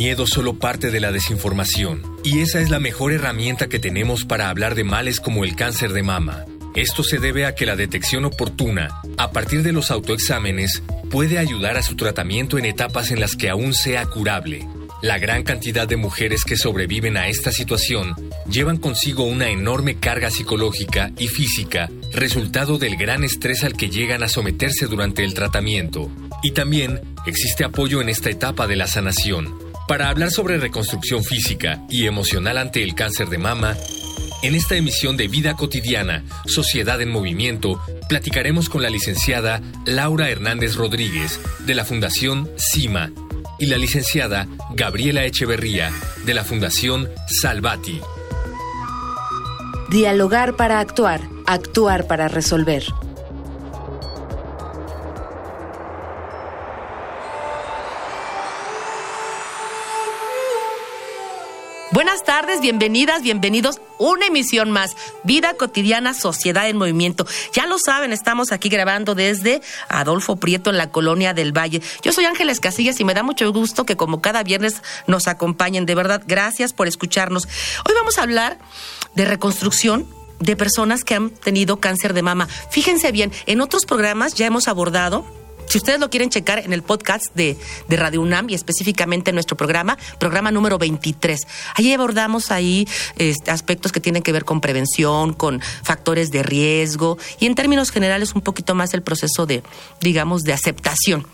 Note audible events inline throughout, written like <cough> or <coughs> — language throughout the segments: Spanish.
Miedo solo parte de la desinformación, y esa es la mejor herramienta que tenemos para hablar de males como el cáncer de mama. Esto se debe a que la detección oportuna, a partir de los autoexámenes, puede ayudar a su tratamiento en etapas en las que aún sea curable. La gran cantidad de mujeres que sobreviven a esta situación llevan consigo una enorme carga psicológica y física, resultado del gran estrés al que llegan a someterse durante el tratamiento. Y también existe apoyo en esta etapa de la sanación para hablar sobre reconstrucción física y emocional ante el cáncer de mama, en esta emisión de Vida Cotidiana, Sociedad en Movimiento, platicaremos con la licenciada Laura Hernández Rodríguez, de la Fundación CIMA, y la licenciada Gabriela Echeverría, de la Fundación Salvati. Dialogar para actuar, actuar para resolver. Tardes, bienvenidas, bienvenidos. Una emisión más. Vida cotidiana, sociedad en movimiento. Ya lo saben, estamos aquí grabando desde Adolfo Prieto en la colonia del Valle. Yo soy Ángeles Casillas y me da mucho gusto que como cada viernes nos acompañen. De verdad, gracias por escucharnos. Hoy vamos a hablar de reconstrucción de personas que han tenido cáncer de mama. Fíjense bien, en otros programas ya hemos abordado si ustedes lo quieren checar en el podcast de, Radio UNAM y específicamente en nuestro programa, programa número 23, ahí abordamos ahí este, aspectos que tienen que ver con prevención, con factores de riesgo y en términos generales un poquito más el proceso de, digamos, de aceptación.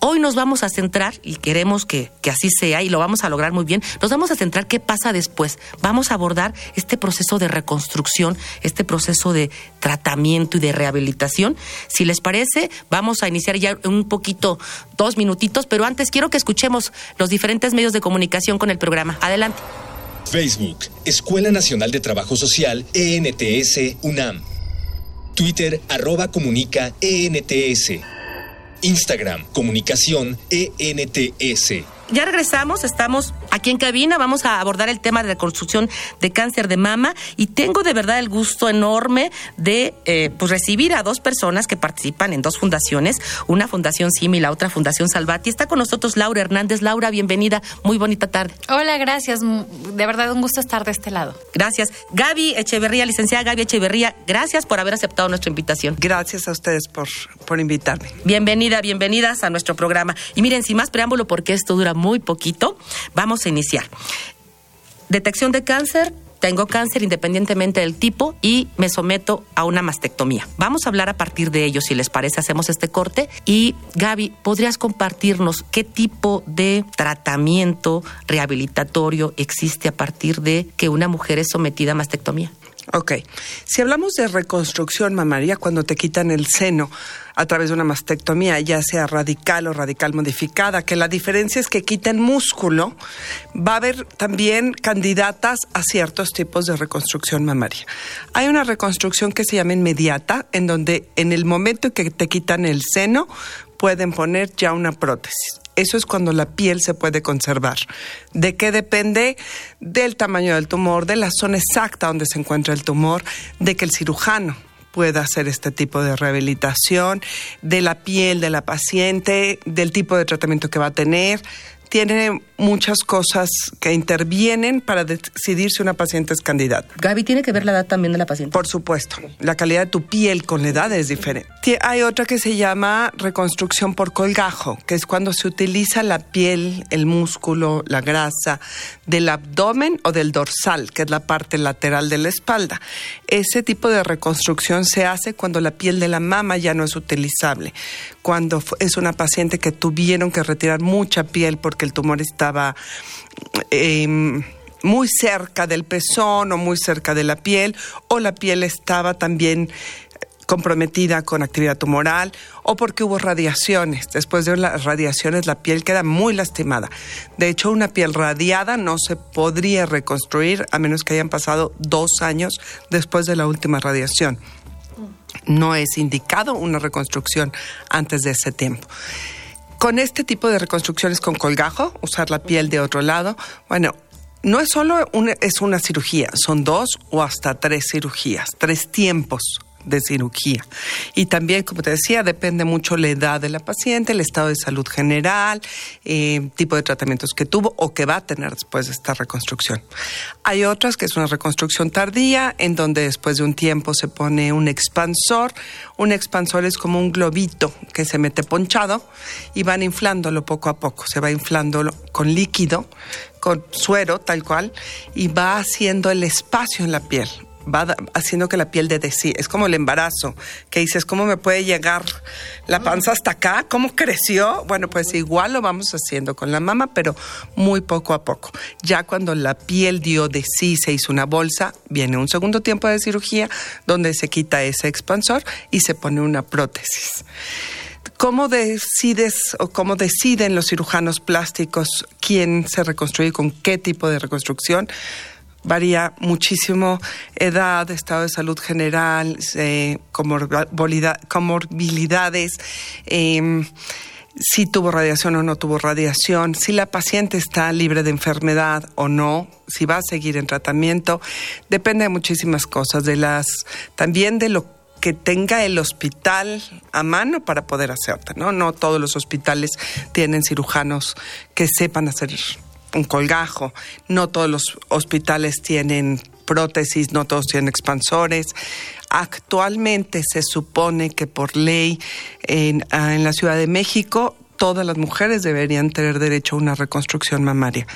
Hoy nos vamos a centrar, y queremos que, que así sea, y lo vamos a lograr muy bien, nos vamos a centrar qué pasa después. Vamos a abordar este proceso de reconstrucción, este proceso de tratamiento y de rehabilitación. Si les parece, vamos a iniciar ya un poquito, dos minutitos, pero antes quiero que escuchemos los diferentes medios de comunicación con el programa. Adelante. Facebook, Escuela Nacional de Trabajo Social, ENTS, UNAM. Twitter, arroba comunica, ENTS. Instagram, comunicación, ENTS. Ya regresamos, estamos aquí en cabina, vamos a abordar el tema de reconstrucción de cáncer de mama y tengo de verdad el gusto enorme de eh, pues recibir a dos personas que participan en dos fundaciones, una fundación CIM y la otra fundación Salvati. Está con nosotros Laura Hernández. Laura, bienvenida, muy bonita tarde. Hola, gracias, de verdad un gusto estar de este lado. Gracias. Gaby Echeverría, licenciada Gaby Echeverría, gracias por haber aceptado nuestra invitación. Gracias a ustedes por, por invitarme. Bienvenida, bienvenidas a nuestro programa. Y miren, sin más preámbulo, porque esto dura muy poquito. Vamos a iniciar. Detección de cáncer, tengo cáncer independientemente del tipo y me someto a una mastectomía. Vamos a hablar a partir de ello, si les parece, hacemos este corte. Y Gaby, ¿podrías compartirnos qué tipo de tratamiento rehabilitatorio existe a partir de que una mujer es sometida a mastectomía? Ok, si hablamos de reconstrucción mamaria, cuando te quitan el seno a través de una mastectomía, ya sea radical o radical modificada, que la diferencia es que quiten músculo, va a haber también candidatas a ciertos tipos de reconstrucción mamaria. Hay una reconstrucción que se llama inmediata, en donde en el momento que te quitan el seno, pueden poner ya una prótesis. Eso es cuando la piel se puede conservar. ¿De qué depende? Del tamaño del tumor, de la zona exacta donde se encuentra el tumor, de que el cirujano pueda hacer este tipo de rehabilitación, de la piel de la paciente, del tipo de tratamiento que va a tener, tiene muchas cosas que intervienen para decidir si una paciente es candidata. Gaby, ¿tiene que ver la edad también de la paciente? Por supuesto. La calidad de tu piel con la edad es diferente. Hay otra que se llama reconstrucción por colgajo, que es cuando se utiliza la piel, el músculo, la grasa del abdomen o del dorsal, que es la parte lateral de la espalda. Ese tipo de reconstrucción se hace cuando la piel de la mama ya no es utilizable, cuando es una paciente que tuvieron que retirar mucha piel porque el tumor estaba... Em, muy cerca del pezón o muy cerca de la piel, o la piel estaba también comprometida con actividad tumoral o porque hubo radiaciones. Después de las radiaciones la piel queda muy lastimada. De hecho, una piel radiada no se podría reconstruir a menos que hayan pasado dos años después de la última radiación. No es indicado una reconstrucción antes de ese tiempo. Con este tipo de reconstrucciones con colgajo, usar la piel de otro lado, bueno, no es solo una, es una cirugía, son dos o hasta tres cirugías, tres tiempos de cirugía. Y también, como te decía, depende mucho la edad de la paciente, el estado de salud general, eh, tipo de tratamientos que tuvo o que va a tener después de esta reconstrucción. Hay otras que es una reconstrucción tardía, en donde después de un tiempo se pone un expansor. Un expansor es como un globito que se mete ponchado y van inflándolo poco a poco. Se va inflándolo con líquido, con suero tal cual, y va haciendo el espacio en la piel va haciendo que la piel de sí. Es como el embarazo, que dices, ¿cómo me puede llegar la panza hasta acá? ¿Cómo creció? Bueno, pues igual lo vamos haciendo con la mama, pero muy poco a poco. Ya cuando la piel dio de sí, se hizo una bolsa, viene un segundo tiempo de cirugía donde se quita ese expansor y se pone una prótesis. ¿Cómo decides o cómo deciden los cirujanos plásticos quién se reconstruye con qué tipo de reconstrucción? Varía muchísimo edad, estado de salud general, eh, comorbilidades, em, si tuvo radiación o no tuvo radiación, si la paciente está libre de enfermedad o no, si va a seguir en tratamiento, depende de muchísimas cosas, de las también de lo que tenga el hospital a mano para poder hacerte, ¿no? No todos los hospitales tienen cirujanos que sepan hacer un colgajo. No todos los hospitales tienen prótesis, no todos tienen expansores. Actualmente se supone que por ley en, ah, la Ciudad de México todas las mujeres deberían tener derecho a una reconstrucción mamaria.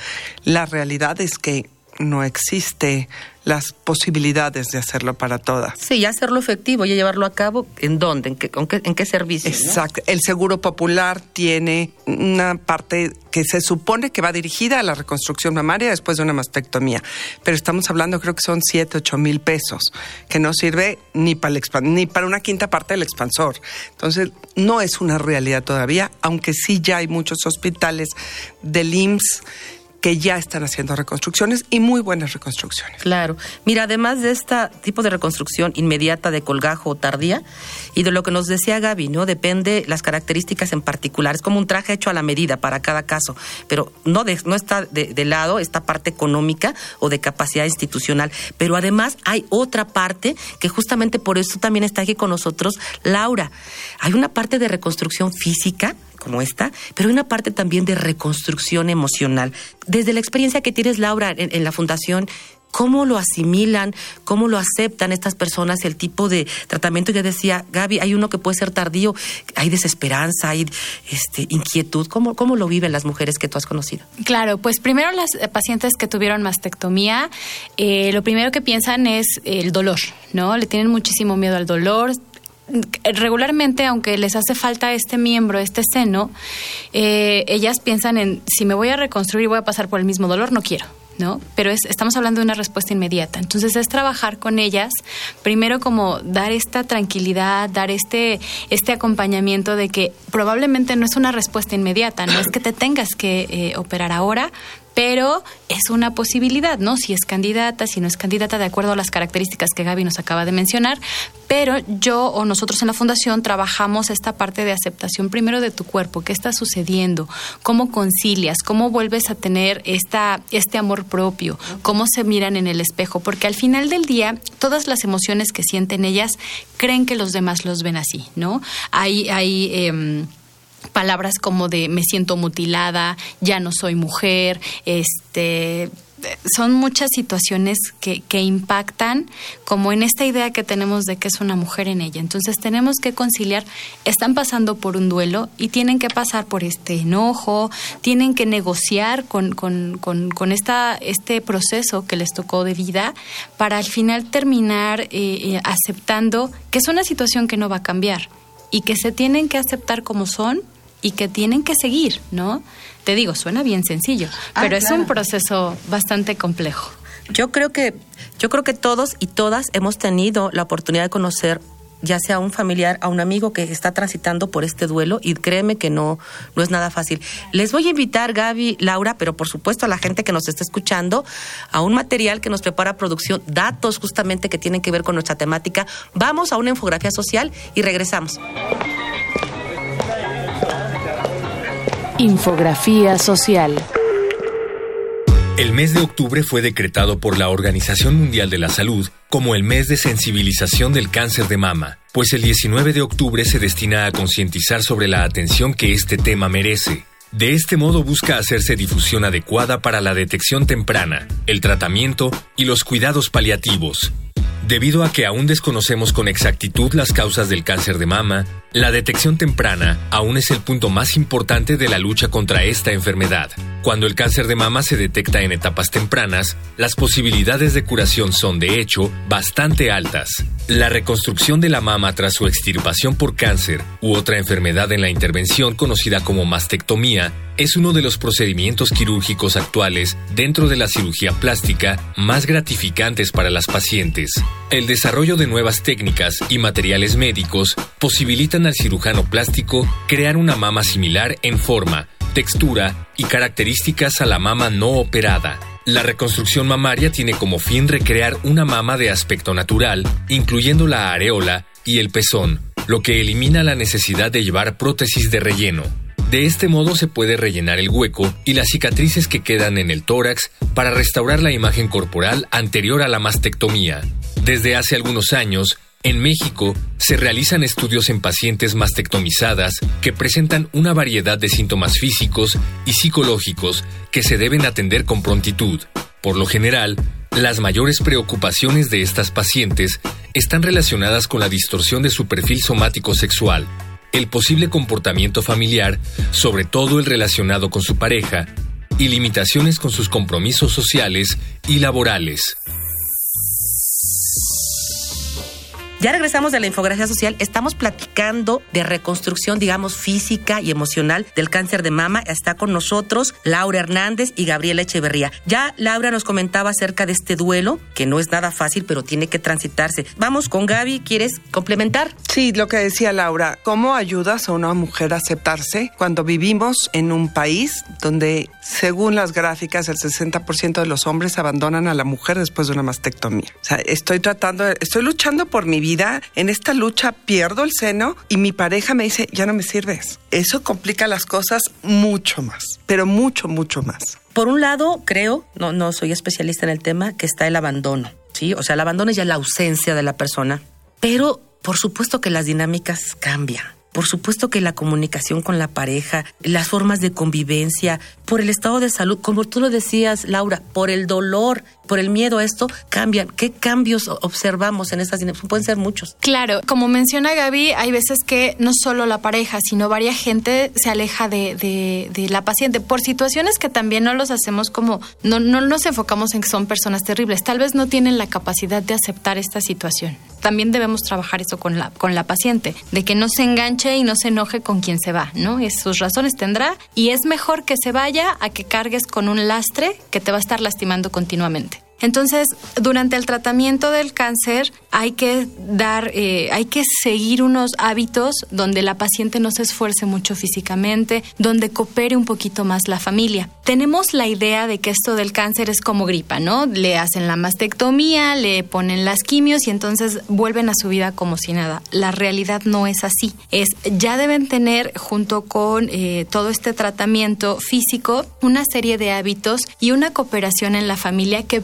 La realidad es que no existe las posibilidades de hacerlo para todas. Sí, y hacerlo efectivo y llevarlo a cabo, ¿en dónde? ¿En qué, en qué servicio? Exacto. El Seguro Popular tiene una parte que se supone que va dirigida a la reconstrucción mamaria después de una mastectomía, pero estamos hablando creo que son 7, 8 mil pesos, que no sirve ni para, el ni para una quinta parte del expansor. Entonces, no es una realidad todavía, aunque sí ya hay muchos hospitales del IMSS que ya están haciendo reconstrucciones y muy buenas reconstrucciones. Claro. Mira, además de este tipo de reconstrucción inmediata de colgajo o tardía, y de lo que nos decía Gaby, ¿no? Depende las características en particular. Es como un traje hecho a la medida para cada caso, pero no, no está de, de lado esta parte económica o de capacidad institucional. Pero además hay otra parte que justamente por eso también está aquí con nosotros Laura. Hay una parte de reconstrucción física como esta, pero hay una parte también de reconstrucción emocional. Desde la experiencia que tienes, Laura, en, la fundación, cómo lo asimilan, cómo lo aceptan estas personas, el tipo de tratamiento. Ya decía Gaby, hay uno que puede ser tardío, hay desesperanza, hay este, inquietud. ¿Cómo, ¿Cómo lo viven las mujeres que tú has conocido? Claro, pues primero las pacientes que tuvieron mastectomía, eh, lo primero que piensan es el dolor, ¿no? Le tienen muchísimo miedo al dolor, regularmente, aunque les hace falta este miembro, este seno, eh, ellas piensan en si me voy a reconstruir voy a pasar por el mismo dolor, no quiero. ¿no? Pero es, estamos hablando de una respuesta inmediata. Entonces es trabajar con ellas, primero como dar esta tranquilidad, dar este, este acompañamiento de que probablemente no es una respuesta inmediata, no es que te tengas que eh, operar ahora, pero es una posibilidad, ¿no? Si es candidata, si no es candidata, de acuerdo a las características que Gaby nos acaba de mencionar. Pero yo o nosotros en la Fundación trabajamos esta parte de aceptación primero de tu cuerpo, qué está sucediendo, cómo concilias, cómo vuelves a tener esta, este amor propio, cómo se miran en el espejo, porque al final del día, todas las emociones que sienten ellas creen que los demás los ven así, ¿no? Hay, hay em, palabras como de me siento mutilada, ya no soy mujer, este son muchas situaciones que, que, impactan como en esta idea que tenemos de que es una mujer en ella. Entonces tenemos que conciliar, están pasando por un duelo y tienen que pasar por este enojo, tienen que negociar con, con, con, con esta, este proceso que les tocó de vida para al final terminar eh, eh, aceptando que es una situación que no va a cambiar y que se tienen que aceptar como son y que tienen que seguir, ¿no? Te digo, suena bien sencillo, ah, pero es un proceso bastante complejo. Yo creo que yo creo que todos y todas hemos tenido la oportunidad de conocer ya sea a un familiar, a un amigo que está transitando por este duelo y créeme que no, no es nada fácil. Les voy a invitar, Gaby, Laura, pero por supuesto a la gente que nos está escuchando, a un material que nos prepara producción, datos justamente que tienen que ver con nuestra temática. Vamos a una infografía social y regresamos. Infografía social. El mes de octubre fue decretado por la Organización Mundial de la Salud como el mes de sensibilización del cáncer de mama, pues el 19 de octubre se destina a concientizar sobre la atención que este tema merece. De este modo busca hacerse difusión adecuada para la detección temprana, el tratamiento y los cuidados paliativos, Debido a que aún desconocemos con exactitud las causas del cáncer de mama, la detección temprana aún es el punto más importante de la lucha contra esta enfermedad. Cuando el cáncer de mama se detecta en etapas tempranas, las posibilidades de curación son, de hecho, bastante altas. La reconstrucción de la mama tras su extirpación por cáncer u otra enfermedad en la intervención conocida como mastectomía es uno de los procedimientos quirúrgicos actuales dentro de la cirugía plástica más gratificantes para las pacientes. El desarrollo de nuevas técnicas y materiales médicos posibilitan al cirujano plástico crear una mama similar en forma, textura y características a la mama no operada. La reconstrucción mamaria tiene como fin recrear una mama de aspecto natural, incluyendo la areola y el pezón, lo que elimina la necesidad de llevar prótesis de relleno. De este modo se puede rellenar el hueco y las cicatrices que quedan en el tórax para restaurar la imagen corporal anterior a la mastectomía. Desde hace algunos años, en México se realizan estudios en pacientes mastectomizadas que presentan una variedad de síntomas físicos y psicológicos que se deben atender con prontitud. Por lo general, las mayores preocupaciones de estas pacientes están relacionadas con la distorsión de su perfil somático sexual, el posible comportamiento familiar, sobre todo el relacionado con su pareja, y limitaciones con sus compromisos sociales y laborales. Ya regresamos de la infografía social. Estamos platicando de reconstrucción, digamos, física y emocional del cáncer de mama. Está con nosotros Laura Hernández y Gabriela Echeverría. Ya Laura nos comentaba acerca de este duelo, que no es nada fácil, pero tiene que transitarse. Vamos con Gaby. ¿Quieres complementar? Sí, lo que decía Laura. ¿Cómo ayudas a una mujer a aceptarse cuando vivimos en un país donde, según las gráficas, el 60% de los hombres abandonan a la mujer después de una mastectomía? O sea, estoy tratando, estoy luchando por mi vida en esta lucha pierdo el seno y mi pareja me dice, ya no me sirves. Eso complica las cosas mucho más, pero mucho, mucho más. Por un lado, creo, no, no soy especialista en el tema, que está el abandono, ¿sí? O sea, el abandono es ya la ausencia de la persona, pero por supuesto que las dinámicas cambian. Por supuesto que la comunicación con la pareja, las formas de convivencia, por el estado de salud, como tú lo decías, Laura, por el dolor, por el miedo a esto, cambian. ¿Qué cambios observamos en esas dinámicas? Pueden ser muchos. Claro, como menciona Gaby, hay veces que no solo la pareja, sino varias gente se aleja de, de, la paciente por situaciones que también no los hacemos como, no, no nos enfocamos en que son personas terribles, tal vez no tienen la capacidad de aceptar esta situación. También debemos trabajar eso con la, con la paciente, de que no se enganche y no se enoje con quien se va, ¿no? Es, sus razones tendrá y es mejor que se vaya a que cargues con un lastre que te va a estar lastimando continuamente. Entonces, durante el tratamiento del cáncer hay que dar, eh, hay que seguir unos hábitos donde la paciente no se esfuerce mucho físicamente, donde coopere un poquito más la familia. Tenemos la idea de que esto del cáncer es como gripa, ¿no? Le hacen la mastectomía, le ponen las quimios y entonces vuelven a su vida como si nada. La realidad no es así. Es ya deben tener junto con eh, todo este tratamiento físico una serie de hábitos y una cooperación en la familia que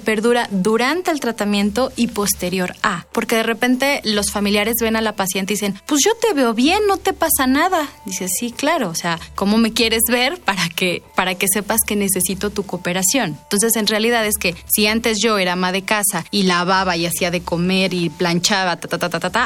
durante el tratamiento y posterior a. Porque de repente los familiares ven a la paciente y dicen, pues yo te veo bien, no te pasa nada. Dice, sí, claro, o sea, ¿cómo me quieres ver para que, para que sepas que necesito tu cooperación? Entonces, en realidad es que si antes yo era ama de casa y lavaba y hacía de comer y planchaba,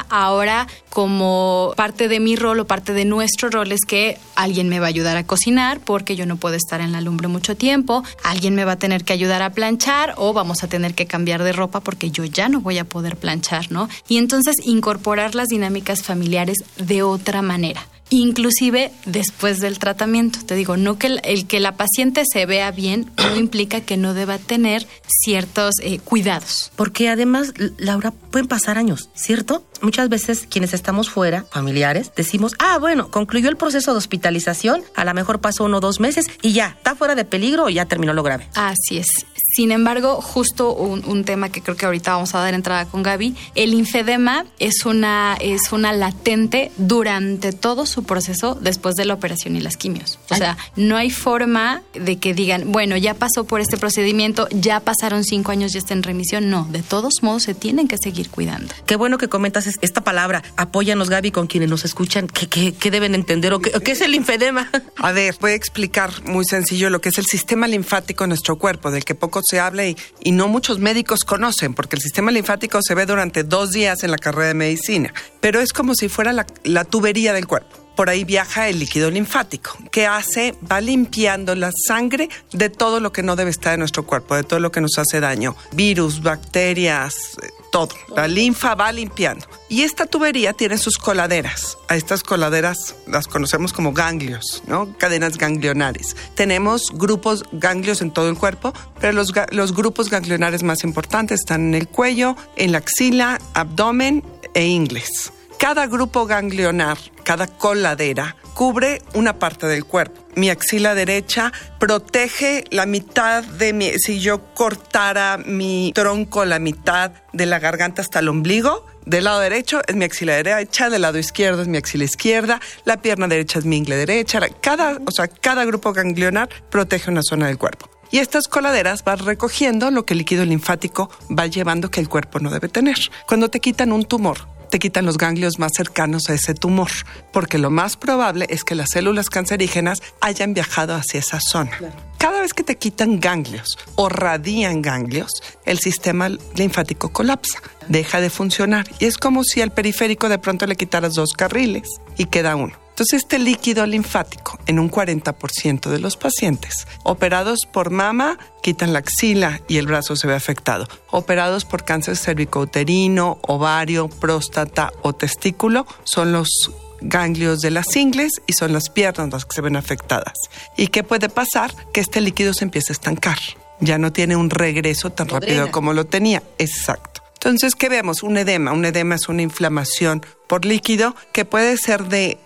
ahora como parte de mi rol o parte de nuestro rol es que alguien me va a ayudar a cocinar porque yo no puedo estar en la lumbre mucho tiempo, alguien me va a tener que ayudar a planchar o vamos vamos a tener que cambiar de ropa porque yo ya no voy a poder planchar, ¿no? Y entonces incorporar las dinámicas familiares de otra manera inclusive después del tratamiento. Te digo, no que el, que la paciente se vea bien no <coughs> implica que no deba tener ciertos eh, cuidados. Porque además, Laura, pueden pasar años, ¿cierto? Muchas veces quienes estamos fuera, familiares, decimos, ah, bueno, concluyó el proceso de hospitalización, a lo mejor pasó uno o dos meses y ya, está fuera de peligro o ya terminó lo grave. Así es. Sin embargo, justo un, tema que creo que ahorita vamos a dar entrada con Gaby, el linfedema es una, es una latente durante todo su proceso después de la operación y las quimios. O sea, no hay forma de que digan, bueno, ya pasó por este procedimiento, ya pasaron cinco años, ya está en remisión. No, de todos modos se tienen que seguir cuidando. Qué bueno que comentas esta palabra. Apóyanos, Gaby, con quienes nos escuchan. ¿Qué, qué, deben entender o qué, qué es el linfedema? A ver, voy a explicar muy sencillo lo que es el sistema linfático en nuestro cuerpo, del que poco se habla y, no muchos médicos conocen, porque el sistema linfático se ve durante dos días en la carrera de medicina, pero es como si fuera la, tubería del cuerpo por ahí viaja el líquido linfático. ¿Qué hace? Va limpiando la sangre de todo lo que no debe estar en nuestro cuerpo, de todo lo que nos hace daño. Virus, bacterias, todo. La linfa va limpiando. Y esta tubería tiene sus coladeras. A estas coladeras las conocemos como ganglios, ¿no? Cadenas ganglionares. Tenemos grupos ganglios en todo el cuerpo, pero los grupos ganglionares más importantes están en el cuello, en la axila, abdomen e ingles. Cada grupo ganglionar, cada coladera, cubre una parte del cuerpo. Mi axila derecha protege la mitad de mi... Si yo cortara mi tronco la mitad de la garganta hasta el ombligo, del lado derecho es mi axila derecha, del lado izquierdo es mi axila izquierda, la pierna derecha es mi ingle derecha. Cada, o sea, cada grupo ganglionar protege una zona del cuerpo. Y estas coladeras van recogiendo lo que el líquido linfático va llevando que el cuerpo no debe tener. Cuando te quitan un tumor, te quitan los ganglios más cercanos a ese tumor, porque lo más probable es que las células cancerígenas hayan viajado hacia esa zona. Cada vez que te quitan ganglios o radian ganglios, el sistema linfático colapsa, deja de funcionar y es como si al periférico de pronto le quitaras dos carriles y queda uno. Entonces, este líquido linfático en un 40% de los pacientes operados por mama quitan la axila y el brazo se ve afectado. Operados por cáncer cervicouterino, ovario, próstata o testículo son los ganglios de las ingles y son las piernas las que se ven afectadas. ¿Y qué puede pasar? Que este líquido se empieza a estancar. Ya no tiene un regreso tan rápido como lo tenía. Exacto. Entonces, ¿qué vemos? Un edema. Un edema es una inflamación por líquido que puede ser de,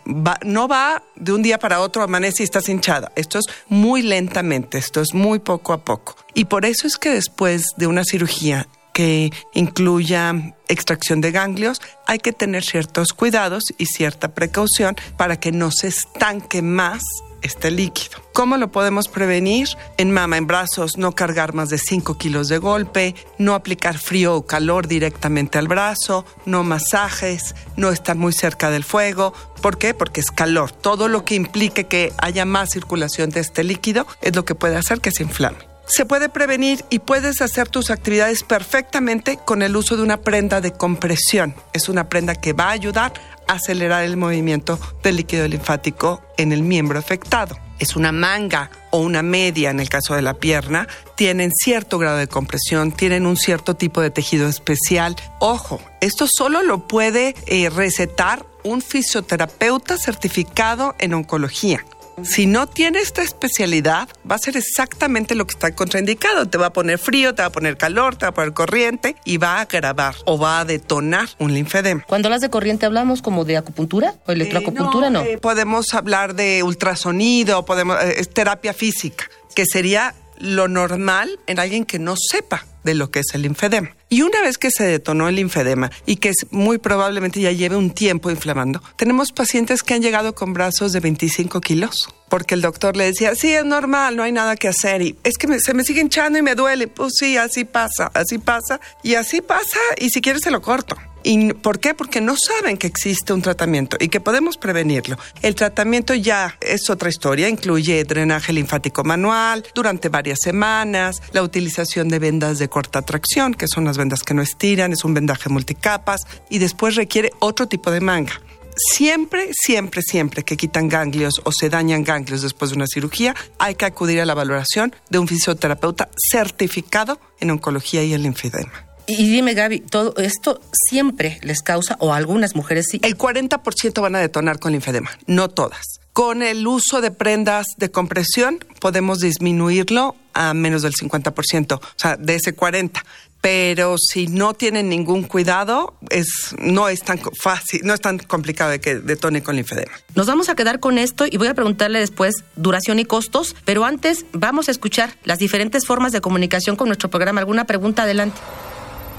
no va de un día para otro, amanece y estás hinchada. Esto es muy lentamente, esto es muy poco a poco. Y por eso es que después de una cirugía que incluya extracción de ganglios, hay que tener ciertos cuidados y cierta precaución para que no se estanque más este líquido. ¿Cómo lo podemos prevenir? En mama, en brazos, no cargar más de 5 kilos de golpe, no aplicar frío o calor directamente al brazo, no masajes, no estar muy cerca del fuego. ¿Por qué? Porque es calor. Todo lo que implique que haya más circulación de este líquido es lo que puede hacer que se inflame se puede prevenir y puedes hacer tus actividades perfectamente con el uso de una prenda de compresión. Es una prenda que va a ayudar acelerar el movimiento del líquido linfático en el miembro afectado. Es una manga o una media en el caso de la pierna, tienen cierto grado de compresión, tienen un cierto tipo de tejido especial. Ojo, esto solo lo puede eh, recetar un fisioterapeuta certificado en oncología. Si no tiene esta especialidad, va a ser exactamente lo que está contraindicado. Te va a poner frío, te va a poner calor, te va a poner corriente y va a agravar o va a detonar un linfedema. Cuando hablas de corriente, ¿hablamos como de acupuntura o electroacupuntura? Eh, no, eh, podemos hablar de ultrasonido, podemos, eh, es terapia física, que sería lo normal en alguien que no sepa de lo que es el linfedema. Y una vez que se detonó el linfedema y que muy probablemente ya lleve un tiempo inflamando, tenemos pacientes que han llegado con brazos de 25 kilos porque el doctor le decía, sí, es normal, no hay nada que hacer. Y es que se me sigue hinchando y me duele. Pues sí, así pasa, así pasa. Y así pasa y si quieres se lo corto. ¿Y por qué? Porque no saben que existe un tratamiento y que podemos prevenirlo. El tratamiento ya es otra historia, incluye drenaje linfático manual durante varias semanas, la utilización de vendas de corta tracción, que son las vendas que no estiran, es un vendaje multicapas, y después requiere otro tipo de manga Siempre, siempre, siempre que quitan ganglios o se dañan ganglios después de una cirugía, hay que acudir a la valoración de un fisioterapeuta certificado en oncología y el linfedema. Y dime, Gaby, ¿todo esto siempre les causa, o a algunas mujeres sí? El 40% van a detonar con linfedema, no todas. Con el uso de prendas de compresión podemos disminuirlo a menos del 50%, o sea, de ese 40% pero si no tienen ningún cuidado, es, no es tan fácil, no es tan complicado de que detone con linfedema. Nos vamos a quedar con esto y voy a preguntarle después duración y costos, pero antes vamos a escuchar las diferentes formas de comunicación con nuestro programa. ¿Alguna pregunta? Adelante.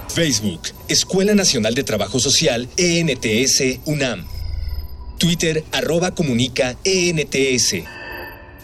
Facebook, Escuela Nacional de Trabajo Social, ENTS, UNAM. Twitter, arroba comunica, ENTS.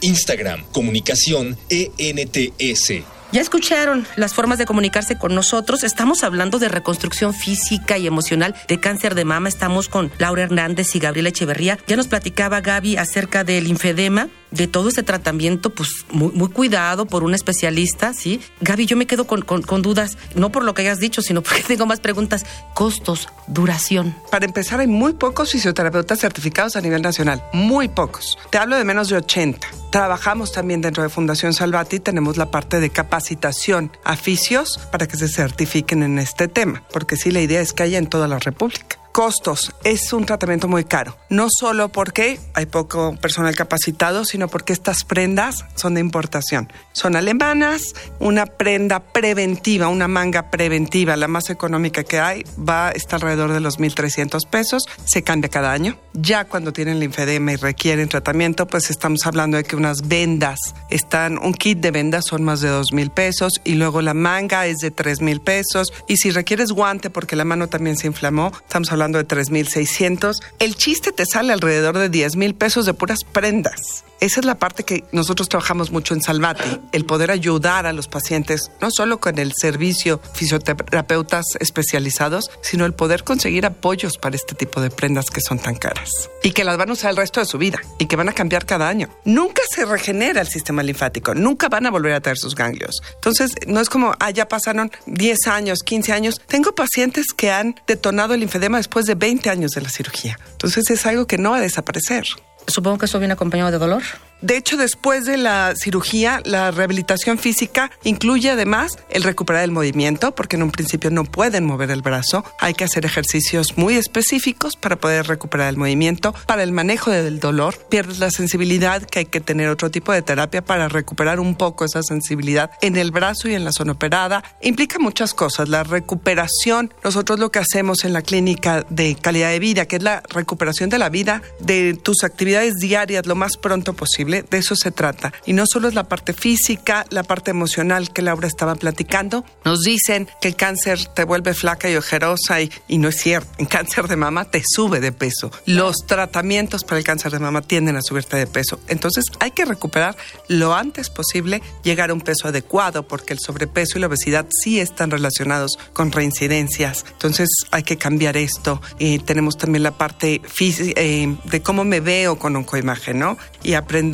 Instagram, comunicación, ENTS. Ya escucharon las formas de comunicarse con nosotros. Estamos hablando de reconstrucción física y emocional de cáncer de mama. Estamos con Laura Hernández y Gabriela Echeverría. Ya nos platicaba Gaby acerca del linfedema, de todo este tratamiento, pues muy, muy cuidado por un especialista, ¿sí? Gaby, yo me quedo con, con, dudas, no por lo que hayas dicho, sino <laughs> porque tengo más preguntas. Costos, duración. Para empezar, hay muy pocos fisioterapeutas certificados a nivel nacional, muy pocos. Te hablo de menos de 80. Trabajamos también dentro de Fundación Salvati, tenemos la parte de capacitación a fisios para que se certifiquen en este tema, porque sí, la idea es que haya en toda la República. Costos. Es un tratamiento muy caro. No solo porque hay poco personal capacitado, sino porque estas prendas son de importación. Son alemanas, una prenda preventiva, una manga preventiva, la más económica que hay, va a estar alrededor de los 1.300 pesos. Se cambia cada año. Ya cuando tienen linfedema y requieren tratamiento, pues estamos hablando de que unas vendas están, un kit de vendas son más de 2.000 pesos y luego la manga es de 3.000 pesos. Y si requieres guante porque la mano también se inflamó, estamos hablando de 3.600. El chiste te sale alrededor de 10 mil pesos de puras prendas. Esa es la parte que nosotros trabajamos mucho en Salvati, el poder ayudar a los pacientes, no solo con el servicio fisioterapeutas especializados, sino el poder conseguir apoyos para este tipo de prendas que son tan caras y que las van a usar el resto de su vida y que van a cambiar cada año. Nunca se regenera el sistema linfático, nunca van a volver a tener sus ganglios. Entonces, no es como, ah, ya pasaron 10 años, 15 años. Tengo pacientes que han detonado el linfedema después de 20 años de la cirugía. Entonces, es algo que no va a desaparecer. Supongo que eso viene acompañado de dolor. De hecho, después de la cirugía, la rehabilitación física incluye además el recuperar el movimiento, porque en un principio no pueden mover el brazo. Hay que hacer ejercicios muy específicos para poder recuperar el movimiento. Para el manejo del dolor, pierdes la sensibilidad, que hay que tener otro tipo de terapia para recuperar un poco esa sensibilidad en el brazo y en la zona operada. Implica muchas cosas. La recuperación, nosotros lo que hacemos en la clínica de calidad de vida, que es la recuperación de la vida de tus actividades diarias lo más pronto posible de eso se trata. Y no solo es la parte física, la parte emocional que Laura estaba platicando. Nos dicen que el cáncer te vuelve flaca y ojerosa y, y no es cierto. En <laughs> cáncer de mama te sube de peso. Los tratamientos para el cáncer de mama tienden a subirte de peso. Entonces hay que recuperar lo antes posible, llegar a un peso adecuado, porque el sobrepeso y la obesidad sí están relacionados con reincidencias. Entonces hay que cambiar esto. Y tenemos también la parte eh, de cómo me veo con un coimagen, ¿no? Y aprender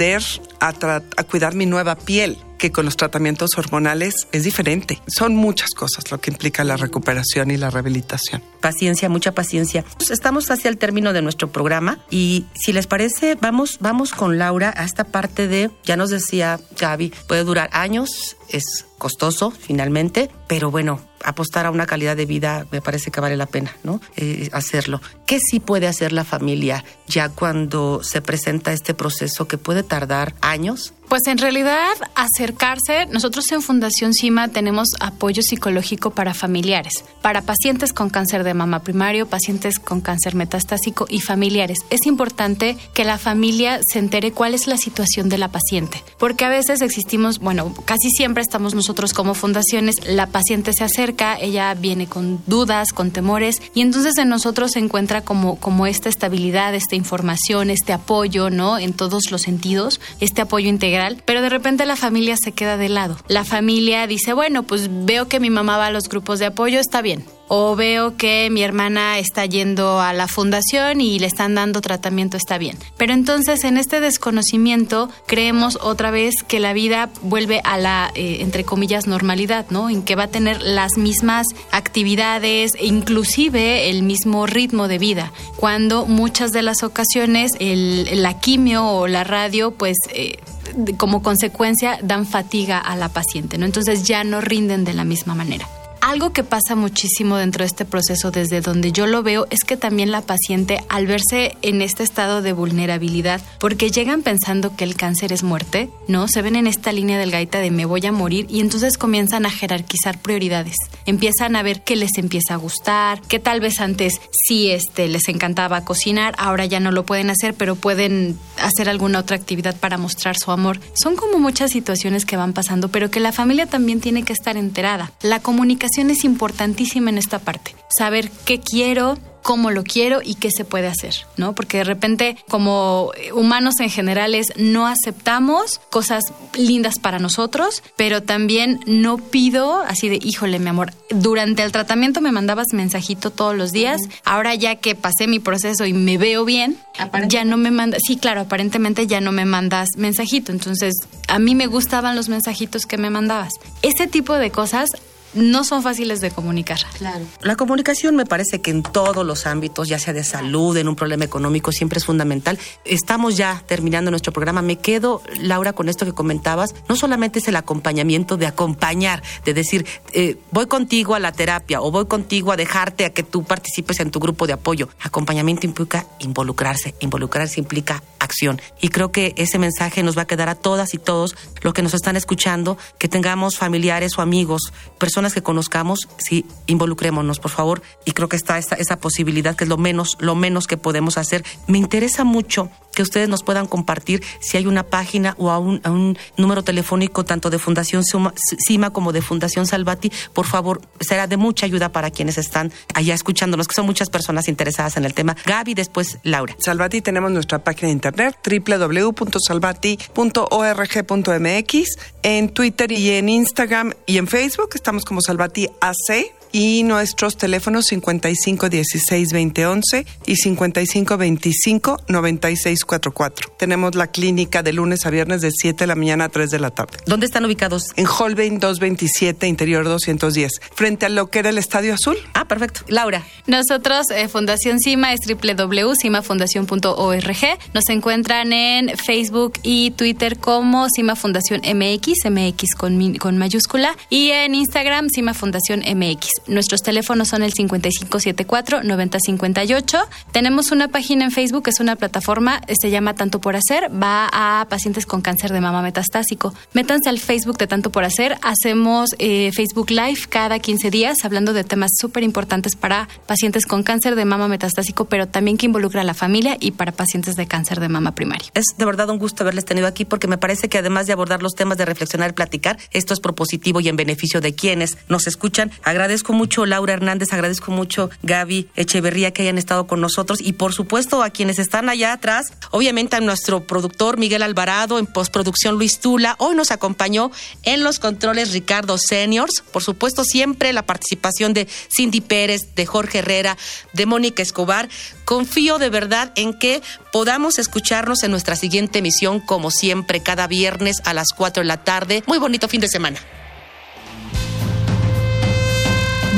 a, cuidar mi nueva piel que con los tratamientos hormonales es diferente. Son muchas cosas lo que implica la recuperación y la rehabilitación. Paciencia, mucha paciencia. Pues estamos hacia el término de nuestro programa y si les parece, vamos, vamos con Laura a esta parte de, ya nos decía Gaby, puede durar años, es costoso finalmente, pero bueno, apostar a una calidad de vida me parece que vale la pena, ¿no? Eh, hacerlo. ¿Qué sí puede hacer la familia ya cuando se presenta este proceso que puede tardar años? Pues en realidad acercarse, nosotros en Fundación CIMA tenemos apoyo psicológico para familiares, para pacientes con cáncer de mama primario, pacientes con cáncer metastásico y familiares. Es importante que la familia se entere cuál es la situación de la paciente, porque a veces existimos, bueno, casi siempre estamos nosotros como fundaciones, la paciente se acerca, ella viene con dudas, con temores, y entonces en nosotros se encuentra como, como esta estabilidad, esta información, este apoyo, ¿no? En todos los sentidos, este apoyo integral pero de repente la familia se queda de lado. La familia dice, bueno, pues veo que mi mamá va a los grupos de apoyo, está bien o veo que mi hermana está yendo a la fundación y le están dando tratamiento, está bien. Pero entonces en este desconocimiento creemos otra vez que la vida vuelve a la, eh, entre comillas, normalidad, ¿no? En que va a tener las mismas actividades, e inclusive el mismo ritmo de vida, cuando muchas de las ocasiones el, la quimio o la radio, pues... Eh, como consecuencia dan fatiga a la paciente, ¿no? Entonces ya no rinden de la misma manera. Algo que pasa muchísimo dentro de este proceso, desde donde yo lo veo, es que también la paciente, al verse en este estado de vulnerabilidad, porque llegan pensando que el cáncer es muerte, ¿no? Se ven en esta línea del gaita de me voy a morir y entonces comienzan a jerarquizar prioridades. Empiezan a ver qué les empieza a gustar, que tal vez antes sí este, les encantaba cocinar, ahora ya no lo pueden hacer, pero pueden hacer alguna otra actividad para mostrar su amor. Son como muchas situaciones que van pasando, pero que la familia también tiene que estar enterada. La comunicación es importantísima en esta parte. Saber qué quiero, cómo lo quiero y qué se puede hacer, ¿no? Porque de repente, como humanos en generales, no aceptamos cosas lindas para nosotros, pero también no pido así de, híjole, mi amor, durante el tratamiento me mandabas mensajito todos los días, ahora ya que pasé mi proceso y me veo bien, ya no me mandas, sí, claro, aparentemente ya no me mandas mensajito, entonces a mí me gustaban los mensajitos que me mandabas. Ese tipo de cosas no son fáciles de comunicar. Claro. La comunicación me parece que en todos los ámbitos, ya sea de salud, en un problema económico, siempre es fundamental. Estamos ya terminando nuestro programa. Me quedo, Laura, con esto que comentabas. No solamente es el acompañamiento de acompañar, de decir, eh, voy contigo a la terapia o voy contigo a dejarte a que tú participes en tu grupo de apoyo. Acompañamiento implica involucrarse. Involucrarse implica acción. Y creo que ese mensaje nos va a quedar a todas y todos los que nos están escuchando, que tengamos familiares o amigos, personas que conozcamos, sí, involucrémonos, por favor. Y creo que está esa, esa posibilidad, que es lo menos, lo menos que podemos hacer. Me interesa mucho que ustedes nos puedan compartir si hay una página o a un, un número telefónico tanto de Fundación CIMA como de Fundación Salvati, por favor, será de mucha ayuda para quienes están allá escuchándonos, que son muchas personas interesadas en el tema. Gaby, después Laura. Salvati tenemos nuestra página de internet www.salvati.org.mx, en Twitter y en Instagram y en Facebook estamos como Salvati AC y nuestros teléfonos 55 16 20 11 y 55 25 96 44. Tenemos la clínica de lunes a viernes de 7 de la mañana a 3 de la tarde. ¿Dónde están ubicados? En Holbein 227, interior 210, frente a lo que era el Estadio Azul. Ah, perfecto. Laura. Nosotros, eh, Fundación CIMA, es www.cimafundación.org. Nos encuentran en Facebook y Twitter como CIMA Fundación MX, MX con, con mayúscula, y en Instagram CIMA Fundación MX. Nuestros teléfonos son el 5574-9058. Tenemos una página en Facebook, es una plataforma, se llama Tanto por Hacer, va a pacientes con cáncer de mama metastásico. Métanse al Facebook de Tanto por Hacer, hacemos eh, Facebook Live cada 15 días hablando de temas súper importantes para pacientes con cáncer de mama metastásico, pero también que involucra a la familia y para pacientes de cáncer de mama primario. Es de verdad un gusto haberles tenido aquí porque me parece que además de abordar los temas de reflexionar y platicar, esto es propositivo y en beneficio de quienes nos escuchan. Mucho, Laura Hernández, agradezco mucho, Gaby Echeverría, que hayan estado con nosotros y por supuesto a quienes están allá atrás, obviamente a nuestro productor Miguel Alvarado, en postproducción Luis Tula, hoy nos acompañó en los controles Ricardo Seniors, por supuesto siempre la participación de Cindy Pérez, de Jorge Herrera, de Mónica Escobar. Confío de verdad en que podamos escucharnos en nuestra siguiente emisión, como siempre, cada viernes a las 4 de la tarde. Muy bonito fin de semana.